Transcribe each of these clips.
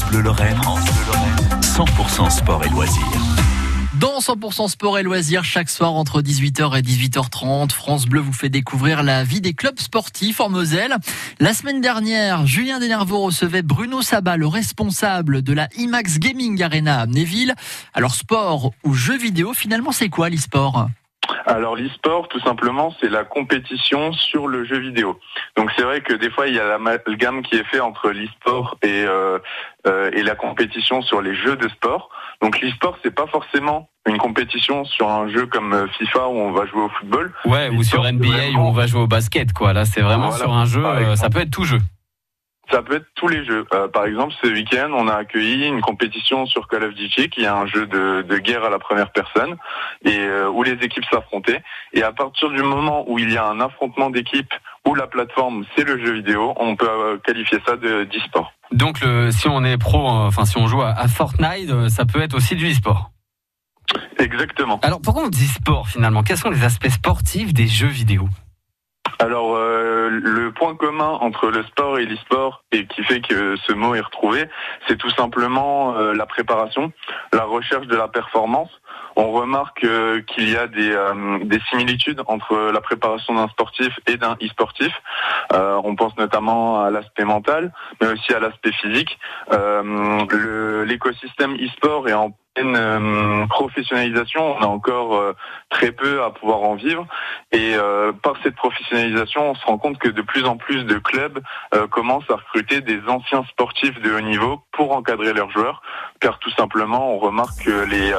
France Bleu Lorraine, 100% sport et loisirs. Dans 100% sport et loisirs, chaque soir entre 18h et 18h30, France Bleu vous fait découvrir la vie des clubs sportifs en Moselle. La semaine dernière, Julien Denervaux recevait Bruno Sabat, le responsable de la IMAX Gaming Arena à Amnéville. Alors sport ou jeux vidéo, finalement c'est quoi l'e-sport? Alors l'e-sport, tout simplement, c'est la compétition sur le jeu vidéo. Donc c'est vrai que des fois, il y a l'amalgame qui est fait entre l'e-sport et, euh, euh, et la compétition sur les jeux de sport. Donc l'e-sport, c'est pas forcément une compétition sur un jeu comme FIFA où on va jouer au football. Ouais, ou sur NBA où on va jouer au basket, quoi. Là, c'est vraiment sur un jeu, euh, ça peut être tout jeu. Ça peut être tous les jeux. Euh, par exemple, ce week-end, on a accueilli une compétition sur Call of Duty, qui est un jeu de, guerre à la première personne, et euh, où les équipes s'affrontaient. Et à partir du moment où il y a un affrontement d'équipes, où la plateforme c'est le jeu vidéo, on peut euh, qualifier ça de d'e-sport. Donc, le, si on est pro, enfin si on joue à, Fortnite, ça peut être aussi du e-sport. Exactement. Alors, pourquoi on dit sport finalement? Quels sont les aspects sportifs des jeux vidéo? Alors euh, le point commun entre le sport et l'e-sport et qui fait que ce mot est retrouvé, c'est tout simplement euh, la préparation, la recherche de la performance. On remarque euh, qu'il y a des, des, similitudes entre la préparation d'un sportif et d'un e-sportif. on pense notamment à l'aspect mental, mais aussi à l'aspect physique. L'écosystème e-sport est en euh, professionnalisation, on a encore euh, très peu à pouvoir en vivre. Et euh, par cette professionnalisation, on se rend compte que de plus en plus de clubs commencent à recruter des anciens sportifs de haut niveau pour encadrer leurs joueurs, car tout simplement, on remarque que les,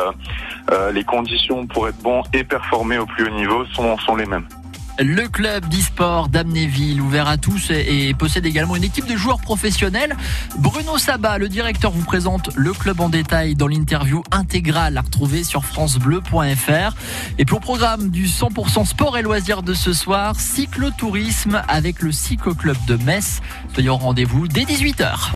les conditions pour être bon et performer au plus haut niveau sont, sont les mêmes. Le club d'e-sport d'Amnéville, ouvert à tous et possède également une équipe de joueurs professionnels. Bruno Sabat, le directeur, vous présente le club en détail dans l'interview intégrale à retrouver sur francebleu.fr. Et pour le programme du 100% sport et loisirs de ce soir, cyclotourisme avec le Cyclo Club de Metz. Soyez au rendez-vous dès 18h.